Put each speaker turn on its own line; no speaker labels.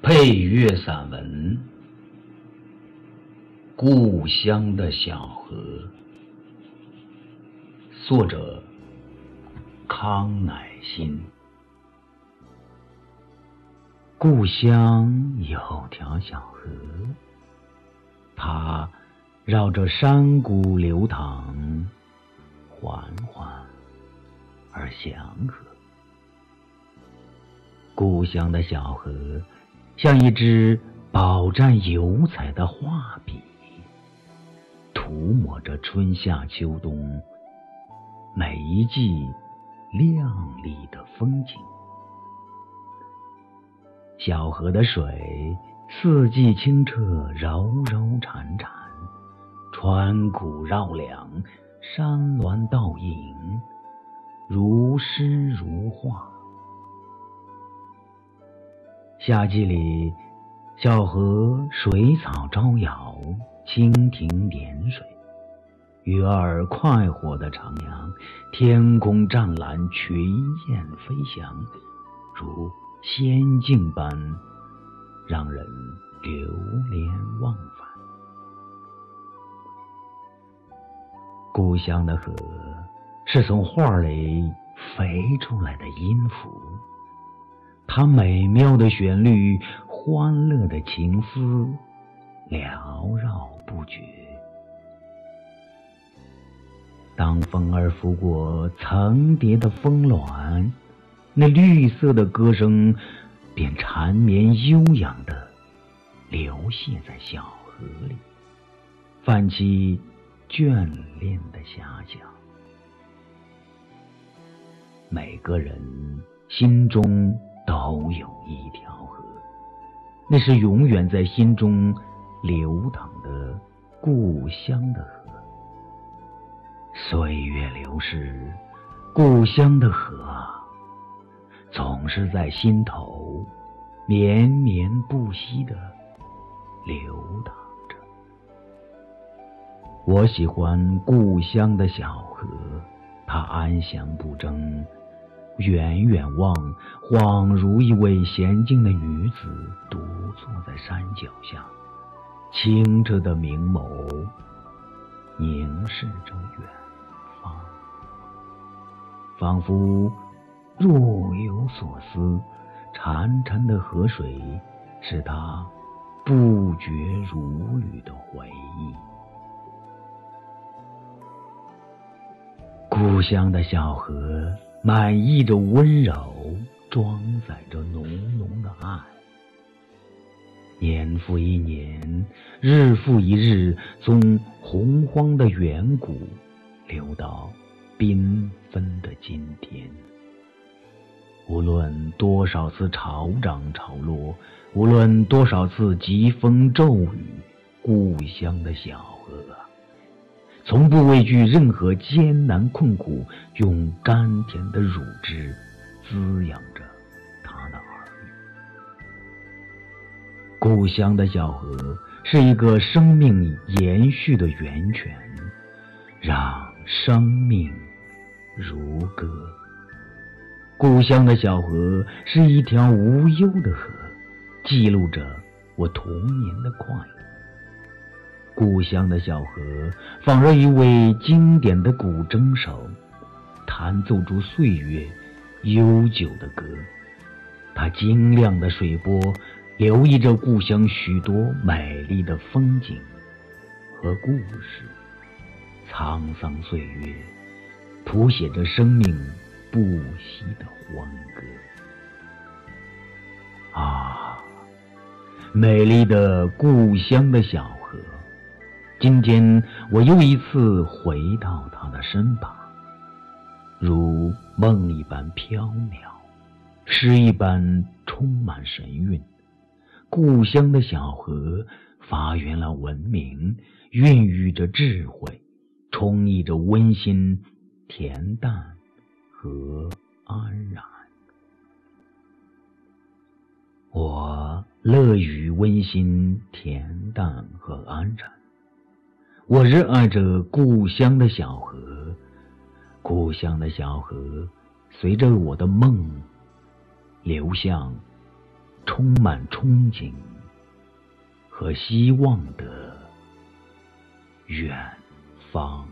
配乐散文《故乡的小河》，作者康乃馨。故乡有条小河，它绕着山谷流淌，缓缓而祥和。故乡的小河。像一支饱蘸油彩的画笔，涂抹着春夏秋冬每一季亮丽的风景。小河的水四季清澈，柔柔潺潺，川谷绕梁，山峦倒影，如诗如画。夏季里，小河水草招摇，蜻蜓点水，鱼儿快活的徜徉，天空湛蓝，群雁飞翔，如仙境般让人流连忘返。故乡的河是从画里飞出来的音符。它美妙的旋律，欢乐的情思，缭绕不绝。当风儿拂过层叠的峰峦，那绿色的歌声便缠绵悠扬的流泻在小河里，泛起眷恋的遐想。每个人心中。都有一条河，那是永远在心中流淌的故乡的河。岁月流逝，故乡的河啊总是在心头绵绵不息的流淌着。我喜欢故乡的小河，它安详不争。远远望，恍如一位娴静的女子独坐在山脚下，清澈的明眸凝视着远方，仿佛若有所思。潺潺的河水是她不绝如缕的回忆。故乡的小河。满溢着温柔，装载着浓浓的爱。年复一年，日复一日，从洪荒的远古流到缤纷的今天。无论多少次潮涨潮落，无论多少次疾风骤雨，故乡的小河。从不畏惧任何艰难困苦，用甘甜的乳汁滋养故乡的小河是一个生命延续的源泉，让生命如歌。故乡的小河是一条无忧的河，记录着我童年的快乐。故乡的小河，仿若一位经典的古筝手，弹奏出岁月悠久的歌。它晶亮的水波，留意着故乡许多美丽的风景和故事。沧桑岁月，谱写着生命不息的欢歌。啊，美丽的故乡的小河。今天我又一次回到它的身旁，如梦一般飘渺，诗一般充满神韵。故乡的小河发源了文明，孕育着智慧，充溢着温馨、恬淡和安然。我乐于温馨、恬淡和安然。我热爱着故乡的小河，故乡的小河，随着我的梦流向充满憧憬和希望的远方。